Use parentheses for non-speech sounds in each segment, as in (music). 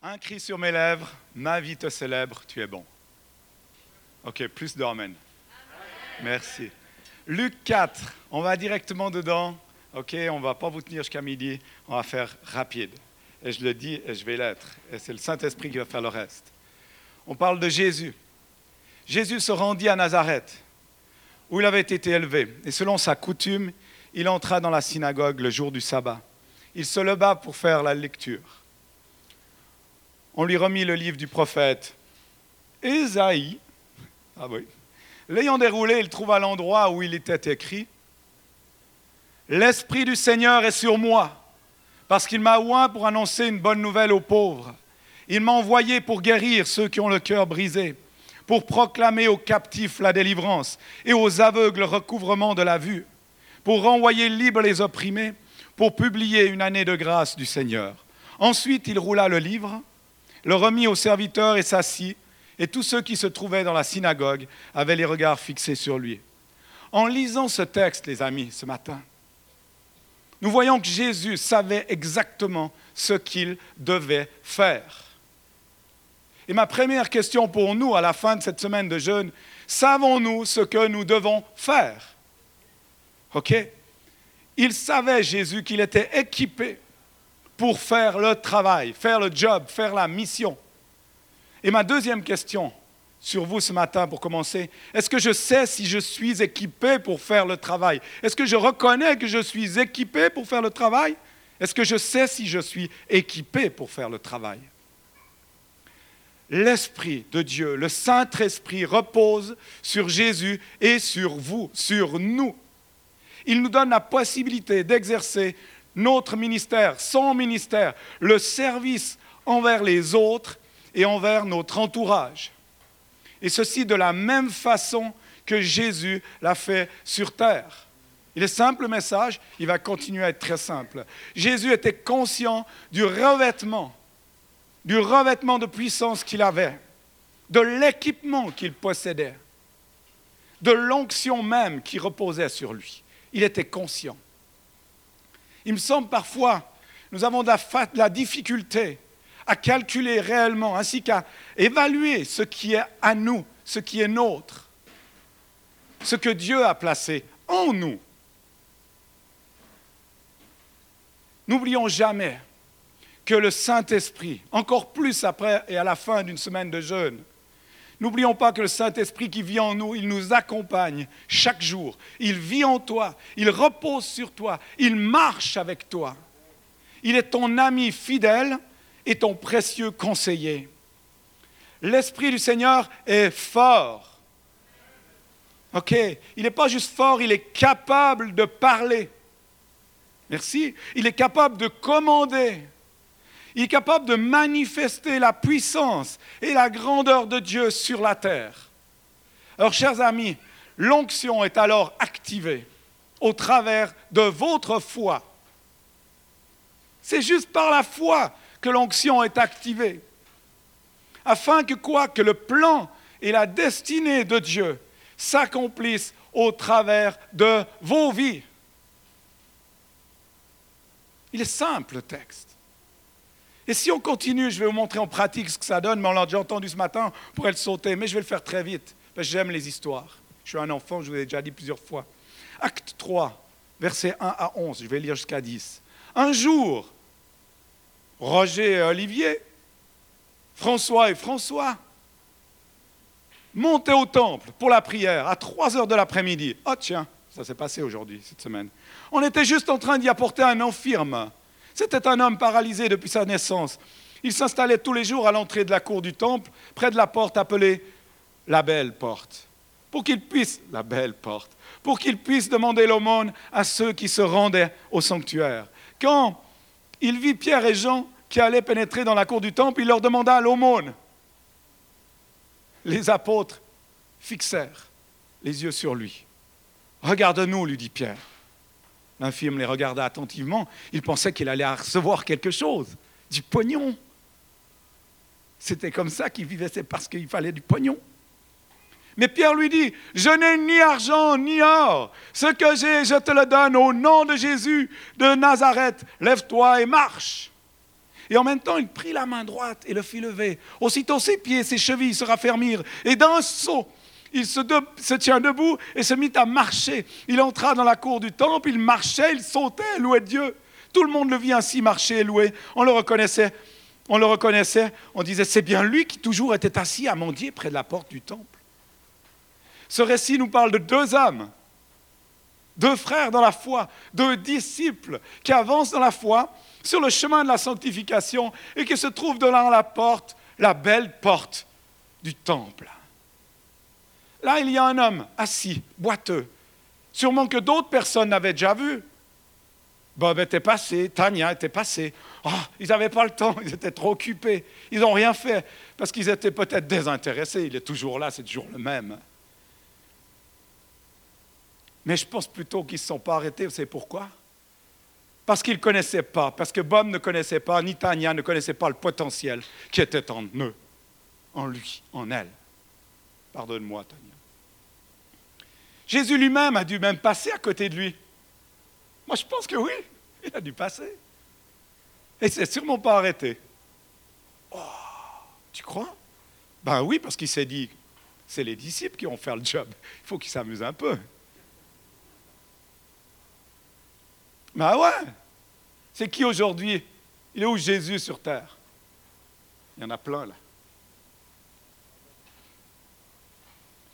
Un cri sur mes lèvres, ma vie te célèbre, tu es bon. Ok, plus d'amen. Merci. Luc 4, on va directement dedans. Ok, on ne va pas vous tenir jusqu'à midi, on va faire rapide. Et je le dis et je vais l'être. Et c'est le Saint-Esprit qui va faire le reste. On parle de Jésus. Jésus se rendit à Nazareth, où il avait été élevé. Et selon sa coutume, il entra dans la synagogue le jour du sabbat. Il se leva pour faire la lecture. On lui remit le livre du prophète Ésaïe. Ah. L'ayant déroulé, il trouva l'endroit où il était écrit L'Esprit du Seigneur est sur moi, parce qu'il m'a oint pour annoncer une bonne nouvelle aux pauvres. Il m'a envoyé pour guérir ceux qui ont le cœur brisé, pour proclamer aux captifs la délivrance et aux aveugles le recouvrement de la vue, pour renvoyer libres les opprimés, pour publier une année de grâce du Seigneur. Ensuite, il roula le livre, le remit aux serviteurs et s'assit, et tous ceux qui se trouvaient dans la synagogue avaient les regards fixés sur lui. En lisant ce texte, les amis, ce matin, nous voyons que Jésus savait exactement ce qu'il devait faire. Et ma première question pour nous à la fin de cette semaine de jeûne, savons-nous ce que nous devons faire? OK? Il savait, Jésus, qu'il était équipé pour faire le travail, faire le job, faire la mission. Et ma deuxième question sur vous ce matin pour commencer, est-ce que je sais si je suis équipé pour faire le travail? Est-ce que je reconnais que je suis équipé pour faire le travail? Est-ce que je sais si je suis équipé pour faire le travail? L'Esprit de Dieu, le Saint-Esprit repose sur Jésus et sur vous, sur nous. Il nous donne la possibilité d'exercer notre ministère, son ministère, le service envers les autres et envers notre entourage. Et ceci de la même façon que Jésus l'a fait sur terre. Il est simple le message, il va continuer à être très simple. Jésus était conscient du revêtement, du revêtement de puissance qu'il avait, de l'équipement qu'il possédait, de l'onction même qui reposait sur lui. Il était conscient. Il me semble parfois, nous avons de la, la difficulté à calculer réellement, ainsi qu'à évaluer ce qui est à nous, ce qui est nôtre, ce que Dieu a placé en nous. N'oublions jamais que le Saint-Esprit, encore plus après et à la fin d'une semaine de jeûne, N'oublions pas que le Saint-Esprit qui vit en nous, il nous accompagne chaque jour. Il vit en toi, il repose sur toi, il marche avec toi. Il est ton ami fidèle est ton précieux conseiller. L'Esprit du Seigneur est fort. OK Il n'est pas juste fort, il est capable de parler. Merci. Il est capable de commander. Il est capable de manifester la puissance et la grandeur de Dieu sur la terre. Alors, chers amis, l'onction est alors activée au travers de votre foi. C'est juste par la foi que l'onction est activée. Afin que quoi Que le plan et la destinée de Dieu s'accomplissent au travers de vos vies. Il est simple le texte. Et si on continue, je vais vous montrer en pratique ce que ça donne, mais on l'a déjà entendu ce matin, on pourrait le sauter, mais je vais le faire très vite, parce que j'aime les histoires. Je suis un enfant, je vous l'ai déjà dit plusieurs fois. Acte 3, versets 1 à 11, je vais lire jusqu'à 10. Un jour, Roger et Olivier, François et François, montaient au temple pour la prière à 3 heures de l'après-midi. Oh tiens, ça s'est passé aujourd'hui, cette semaine. On était juste en train d'y apporter un infirme. C'était un homme paralysé depuis sa naissance. Il s'installait tous les jours à l'entrée de la cour du temple, près de la porte appelée la belle porte, pour qu'il puisse, la belle porte, pour qu'il puisse demander l'aumône à ceux qui se rendaient au sanctuaire. Quand il vit Pierre et Jean qui allaient pénétrer dans la cour du temple, il leur demanda l'aumône. Les apôtres fixèrent les yeux sur lui. Regarde-nous, lui dit Pierre. L'infirme les regarda attentivement. Il pensait qu'il allait recevoir quelque chose, du pognon. C'était comme ça qu'il vivait, c'est parce qu'il fallait du pognon. Mais Pierre lui dit, je n'ai ni argent ni or. Ce que j'ai, je te le donne au nom de Jésus de Nazareth. Lève-toi et marche. Et en même temps, il prit la main droite et le fit lever. Aussitôt ses pieds ses chevilles se raffermirent. Et d'un saut, il se, tient debout et se mit à marcher. Il entra dans la cour du temple, il marchait, il sautait, louait Dieu. Tout le monde le vit ainsi marcher et louer. On le reconnaissait. On le reconnaissait. On disait, c'est bien lui qui toujours était assis à mendier près de la porte du temple. Ce récit nous parle de deux âmes, deux frères dans la foi, deux disciples qui avancent dans la foi sur le chemin de la sanctification et qui se trouvent devant la porte, la belle porte du temple. Là, il y a un homme assis, boiteux, sûrement que d'autres personnes n'avaient déjà vu. Bob était passé, Tania était passé. Oh, ils n'avaient pas le temps, (laughs) ils étaient trop occupés. Ils n'ont rien fait parce qu'ils étaient peut-être désintéressés. Il est toujours là, c'est toujours le même. Mais je pense plutôt qu'ils ne se sont pas arrêtés. Vous savez pourquoi? Parce qu'ils ne connaissaient pas, parce que Bob ne connaissait pas, ni Tania ne connaissait pas le potentiel qui était en eux, en lui, en elle. Pardonne-moi, Tania. Jésus lui-même a dû même passer à côté de lui. Moi, je pense que oui, il a dû passer. Et il s'est sûrement pas arrêté. Oh, tu crois? Ben oui, parce qu'il s'est dit, c'est les disciples qui vont faire le job. Il faut qu'ils s'amusent un peu. Ben ouais. C'est qui aujourd'hui? Il est où Jésus sur terre? Il y en a plein là.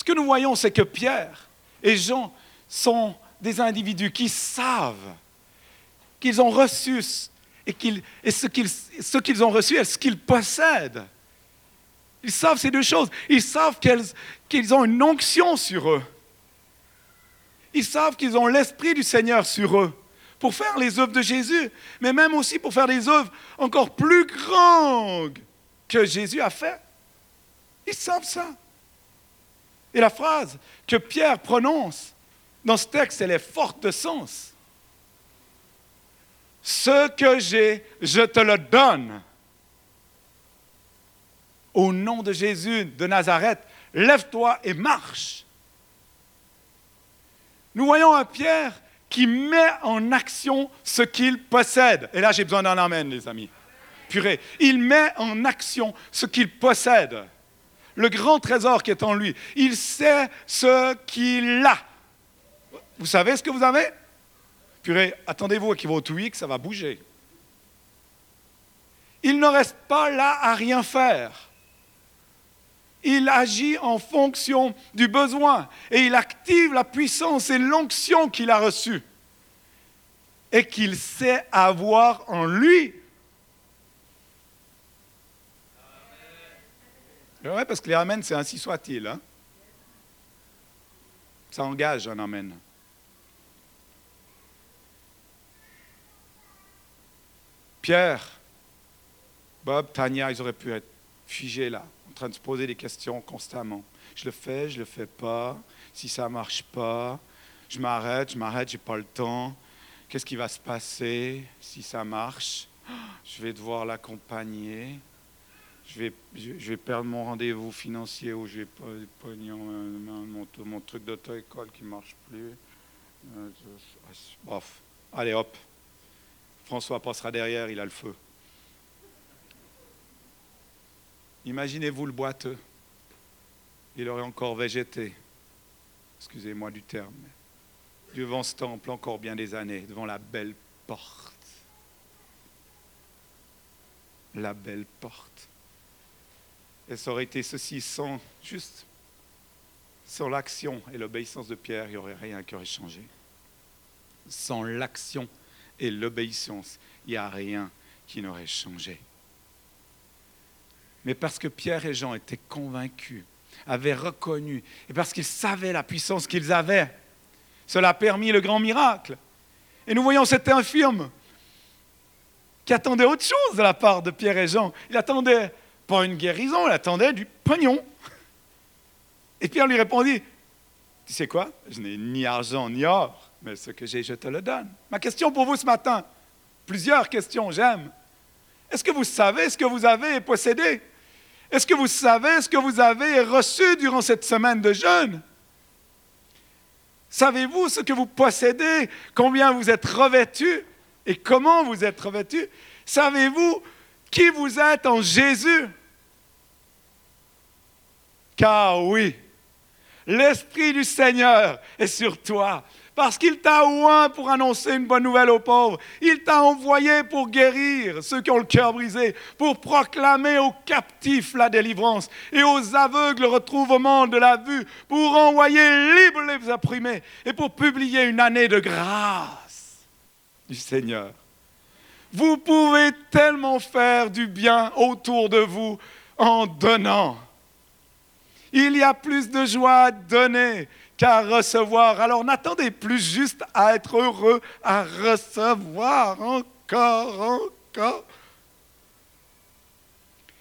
Ce que nous voyons, c'est que Pierre et Jean sont des individus qui savent qu'ils ont reçu et, ce qu'ils ont reçu est ce qu'ils possèdent. Ils savent ces deux choses. Ils savent qu'ils ont une onction sur eux. Ils savent qu'ils ont l'Esprit du Seigneur sur eux pour faire les œuvres de Jésus, mais même aussi pour faire des œuvres encore plus grandes que Jésus a fait. Ils savent ça. Et la phrase que Pierre prononce dans ce texte, elle est forte de sens. Ce que j'ai, je te le donne. Au nom de Jésus de Nazareth, lève-toi et marche. Nous voyons un Pierre qui met en action ce qu'il possède. Et là, j'ai besoin d'un amen, les amis. Purée. Il met en action ce qu'il possède. Le grand trésor qui est en lui. Il sait ce qu'il a. Vous savez ce que vous avez? Purée, attendez-vous à qu'il va au que ça va bouger. Il ne reste pas là à rien faire. Il agit en fonction du besoin et il active la puissance et l'onction qu'il a reçue et qu'il sait avoir en lui. Oui, parce que les Amen, c'est ainsi soit-il. Hein? Ça engage un Amen. Pierre, Bob, Tania, ils auraient pu être figés là, en train de se poser des questions constamment. Je le fais, je le fais pas. Si ça marche pas, je m'arrête, je m'arrête, j'ai pas le temps. Qu'est-ce qui va se passer si ça marche? Je vais devoir l'accompagner. Je vais, je, vais perdre mon rendez-vous financier ou je vais pognon, euh, mon, mon truc d'auto-école qui marche plus. Euh, bref, allez hop, François passera derrière, il a le feu. Imaginez-vous le boiteux. Il aurait encore végété, excusez-moi du terme, devant ce temple encore bien des années, devant la belle porte. La belle porte. Et ça aurait été ceci sans, juste, sans l'action et l'obéissance de Pierre, il n'y aurait rien qui aurait changé. Sans l'action et l'obéissance, il n'y a rien qui n'aurait changé. Mais parce que Pierre et Jean étaient convaincus, avaient reconnu, et parce qu'ils savaient la puissance qu'ils avaient, cela a permis le grand miracle. Et nous voyons cet infirme qui attendait autre chose de la part de Pierre et Jean. Il attendait pas une guérison, il attendait du pognon. Et Pierre lui répondit, tu sais quoi, je n'ai ni argent ni or, mais ce que j'ai, je te le donne. Ma question pour vous ce matin, plusieurs questions, j'aime. Est-ce que vous savez ce que vous avez possédé? Est-ce que vous savez ce que vous avez reçu durant cette semaine de jeûne? Savez-vous ce que vous possédez? Combien vous êtes revêtu? Et comment vous êtes revêtu? Savez-vous qui vous êtes en Jésus? Car oui, l'Esprit du Seigneur est sur toi parce qu'il t'a oint pour annoncer une bonne nouvelle aux pauvres. Il t'a envoyé pour guérir ceux qui ont le cœur brisé, pour proclamer aux captifs la délivrance et aux aveugles le retrouverment de la vue, pour envoyer libres les opprimés et pour publier une année de grâce du Seigneur. Vous pouvez tellement faire du bien autour de vous en donnant. Il y a plus de joie à donner qu'à recevoir. Alors n'attendez plus juste à être heureux, à recevoir encore, encore.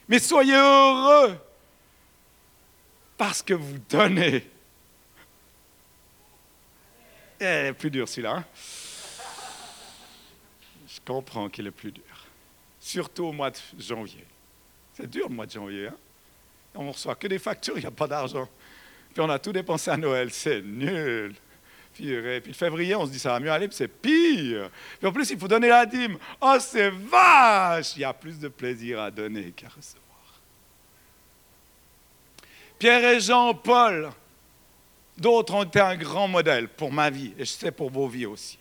Mais soyez heureux parce que vous donnez. Eh, plus dur celui-là. Hein? Je comprends qu'il est plus dur. Surtout au mois de janvier. C'est dur le mois de janvier. Hein? On ne reçoit que des factures, il n'y a pas d'argent. Puis on a tout dépensé à Noël. C'est nul. Puis, puis le février, on se dit ça va mieux aller, puis c'est pire. Puis en plus, il faut donner la dîme. Oh, c'est vache! Il y a plus de plaisir à donner qu'à recevoir. Pierre et Jean, Paul, d'autres ont été un grand modèle pour ma vie, et je sais pour vos vies aussi.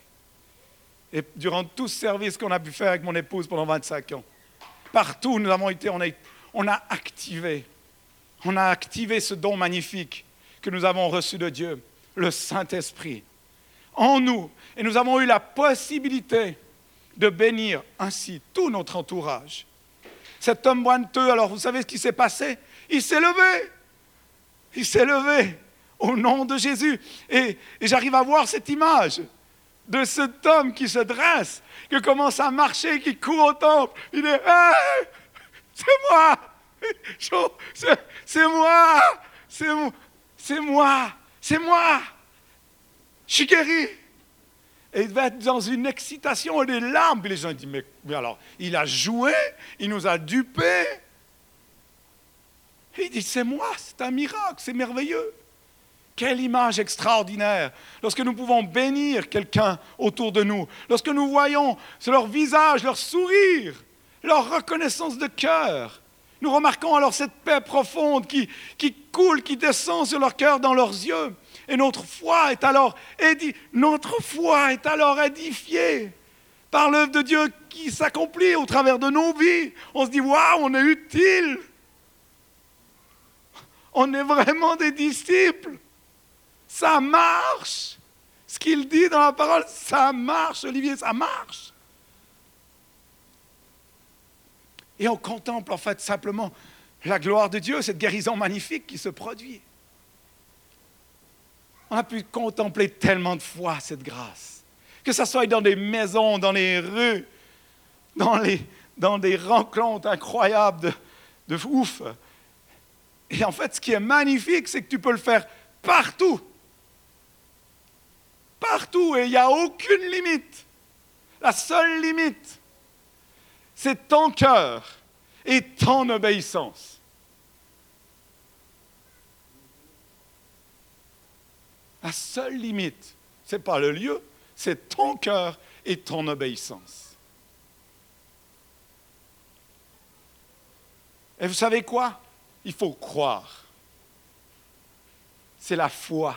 Et durant tout ce service qu'on a pu faire avec mon épouse pendant 25 ans, partout où nous avons été, on a activé, on a activé ce don magnifique que nous avons reçu de Dieu, le Saint-Esprit, en nous. Et nous avons eu la possibilité de bénir ainsi tout notre entourage. Cet homme boiteux, alors vous savez ce qui s'est passé? Il s'est levé. Il s'est levé au nom de Jésus. Et, j'arrive à voir cette image de cet homme qui se dresse, qui commence à marcher, qui court au temple. Il est, c'est moi, (laughs) c'est moi, c'est moi c'est moi, je suis guéri. Et il va être dans une excitation et des larmes. Les gens disent, mais, alors, il a joué, il nous a dupés. Et il dit, c'est moi, c'est un miracle, c'est merveilleux. Quelle image extraordinaire lorsque nous pouvons bénir quelqu'un autour de nous, lorsque nous voyons leur visage, leur sourire, leur reconnaissance de cœur, nous remarquons alors cette paix profonde qui, coule, qui descend sur leur cœur, dans leurs yeux. Et notre foi est alors, notre foi est alors édifiée par l'œuvre de Dieu qui s'accomplit au travers de nos vies. On se dit, waouh, on est utile. On est vraiment des disciples. Ça marche. Ce qu'il dit dans la parole, ça marche, Olivier, ça marche. Et on contemple en fait simplement la gloire de Dieu, cette guérison magnifique qui se produit. On a pu contempler tellement de fois cette grâce, que ce soit dans des maisons, dans les rues, dans, les, dans des rencontres incroyables de, de ouf. Et en fait, ce qui est magnifique, c'est que tu peux le faire partout. Partout, et il n'y a aucune limite. La seule limite, c'est ton cœur et ton obéissance. La seule limite, ce n'est pas le lieu, c'est ton cœur et ton obéissance. Et vous savez quoi? Il faut croire. C'est la foi.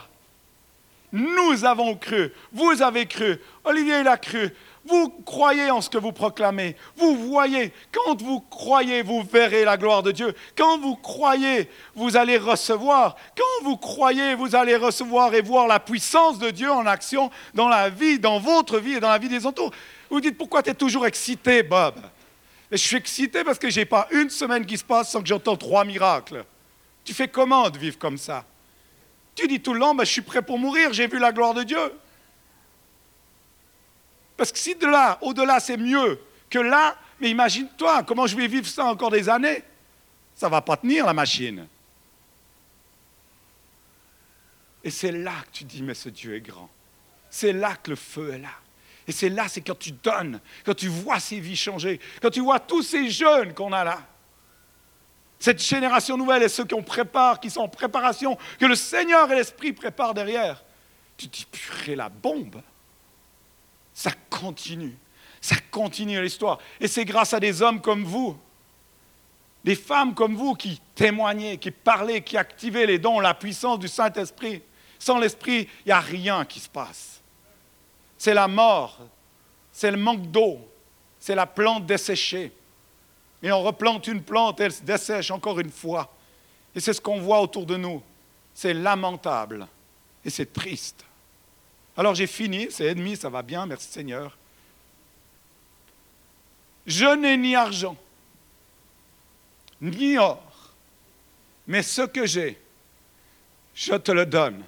Nous avons cru, vous avez cru, Olivier l'a cru, vous croyez en ce que vous proclamez. Vous voyez. Quand vous croyez, vous verrez la gloire de Dieu. Quand vous croyez, vous allez recevoir. Quand vous croyez, vous allez recevoir et voir la puissance de Dieu en action dans la vie, dans votre vie et dans la vie des autres. Vous dites pourquoi tu es toujours excité, Bob? Je suis excité parce que je n'ai pas une semaine qui se passe sans que j'entende trois miracles. Tu fais comment de vivre comme ça? Tu dis tout le long, ben, je suis prêt pour mourir, j'ai vu la gloire de Dieu. Parce que si de là, au-delà, c'est mieux que là, mais imagine-toi, comment je vais vivre ça encore des années Ça ne va pas tenir la machine. Et c'est là que tu dis, mais ce Dieu est grand. C'est là que le feu est là. Et c'est là, c'est quand tu donnes, quand tu vois ces vies changer, quand tu vois tous ces jeunes qu'on a là. Cette génération nouvelle et ceux qui ont prépare, qui sont en préparation, que le Seigneur et l'Esprit préparent derrière. Tu dis, purée, la bombe. Ça continue. Ça continue l'histoire. Et c'est grâce à des hommes comme vous Des femmes comme vous qui témoignez, qui parlez, qui activez les dons, la puissance du Saint-Esprit. Sans l'Esprit, il n'y a rien qui se passe. C'est la mort, c'est le manque d'eau, c'est la plante desséchée. Et on replante une plante, elle se dessèche encore une fois. Et c'est ce qu'on voit autour de nous. C'est lamentable et c'est triste. Alors j'ai fini, c'est ennemi, ça va bien, merci Seigneur. Je n'ai ni argent, ni or, mais ce que j'ai, je te le donne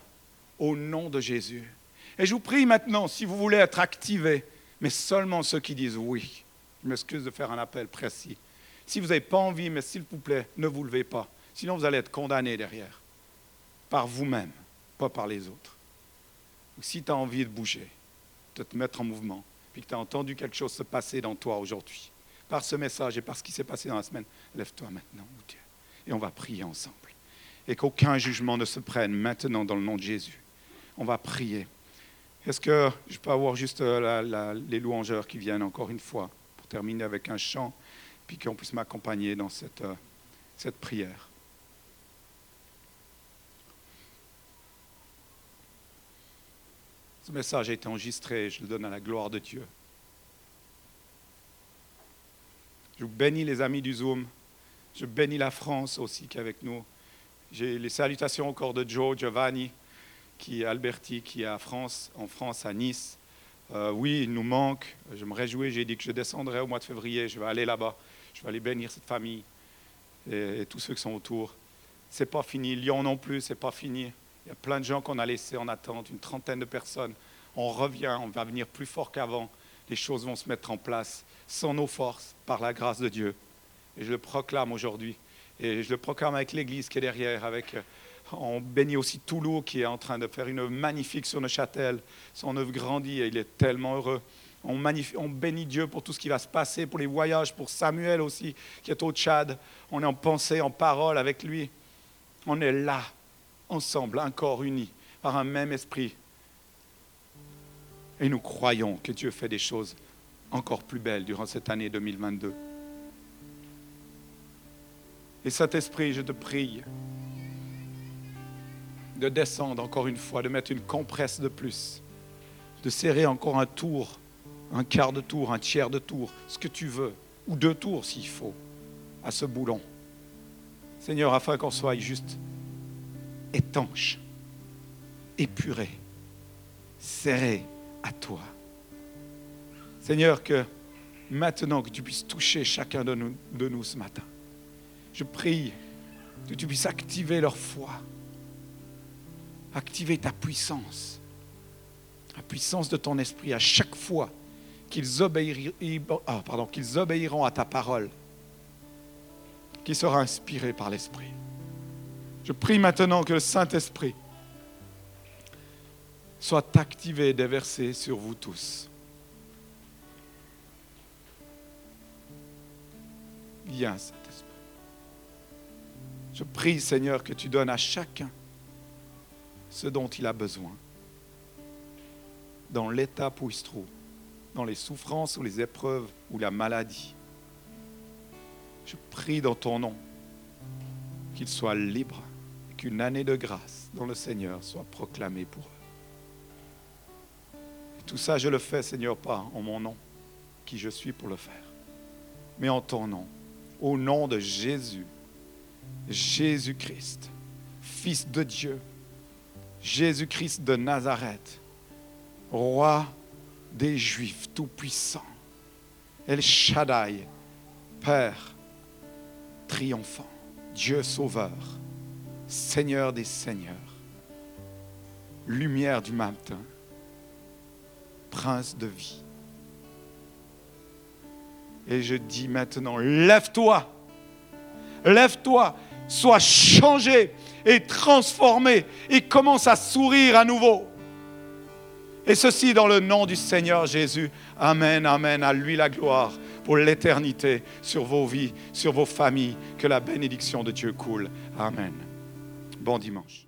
au nom de Jésus. Et je vous prie maintenant, si vous voulez être activé, mais seulement ceux qui disent oui. Je m'excuse de faire un appel précis. Si vous n'avez pas envie, mais s'il vous plaît, ne vous levez pas. Sinon, vous allez être condamné derrière. Par vous-même, pas par les autres. si tu as envie de bouger, de te mettre en mouvement, puis que tu as entendu quelque chose se passer dans toi aujourd'hui, par ce message et par ce qui s'est passé dans la semaine, lève-toi maintenant, Dieu. Et on va prier ensemble. Et qu'aucun jugement ne se prenne maintenant dans le nom de Jésus. On va prier. Est-ce que je peux avoir juste euh, les louangeurs qui viennent encore une fois pour terminer avec un chant, puis qu'on puisse m'accompagner dans cette, euh, cette prière Ce message a été enregistré, je le donne à la gloire de Dieu. Je vous bénis les amis du Zoom. Je bénis la France aussi qui est avec nous. J'ai les salutations encore de Joe, Giovanni, qui est Alberti, qui est à France, en France, à Nice. Euh, oui, il nous manque. Je me réjouis. J'ai dit que je descendrai au mois de février. Je vais aller là-bas. Je vais aller bénir cette famille et, tous ceux qui sont autour. C'est pas fini. Lyon non plus, c'est pas fini. Il y a plein de gens qu'on a laissés en attente, une trentaine de personnes. On revient, on va venir plus fort qu'avant. Les choses vont se mettre en place sans nos forces, par la grâce de Dieu. Et je le proclame aujourd'hui. Et je le proclame avec l'Église qui est derrière. Avec, euh, on bénit aussi Toulouse qui est en train de faire une magnifique sur Neuchâtel. Son œuvre grandit et il est tellement heureux. On, bénit Dieu pour tout ce qui va se passer, pour les voyages, pour Samuel aussi, qui est au Tchad. On est en pensée, en parole avec lui. On est là ensemble, un corps uni, par un même esprit. Et nous croyons que Dieu fait des choses encore plus belles durant cette année 2022. Et Saint-Esprit, je te prie de descendre encore une fois, de mettre une compresse de plus, de serrer encore un tour, un quart de tour, un tiers de tour, ce que tu veux, ou deux tours s'il faut, à ce boulon. Seigneur, afin qu'on soit juste étanche, épuré, serré à toi. Seigneur, que maintenant que tu puisses toucher chacun de nous, de nous ce matin, je prie que tu puisses activer leur foi, activer ta puissance, la puissance de ton esprit à chaque fois qu'ils obéiront, ah, obéiront à ta parole, qui sera inspirée par l'Esprit. Je prie maintenant que le Saint-Esprit soit activé et déversé sur vous tous. Viens, Saint-Esprit. Je prie, Seigneur, que tu donnes à chacun ce dont il a besoin, dans l'état où il se trouve, dans les souffrances ou les épreuves ou la maladie. Je prie dans ton nom qu'il soit libre qu'une année de grâce dans le Seigneur soit proclamée pour eux. Et tout ça, je le fais, Seigneur, pas en mon nom, qui je suis pour le faire, mais en ton nom, au nom de Jésus, Jésus-Christ, Fils de Dieu, Jésus-Christ de Nazareth, Roi des Juifs tout-puissant, El Shaddai, Père triomphant, Dieu sauveur Seigneur des Seigneurs, lumière du matin, prince de vie. Et je dis maintenant, lève-toi, lève-toi, sois changé et transformé et commence à sourire à nouveau. Et ceci dans le nom du Seigneur Jésus. Amen, amen. À lui la gloire pour l'éternité sur vos vies, sur vos familles. Que la bénédiction de Dieu coule. Amen. Bon dimanche.